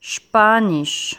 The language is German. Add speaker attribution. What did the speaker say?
Speaker 1: Spanisch.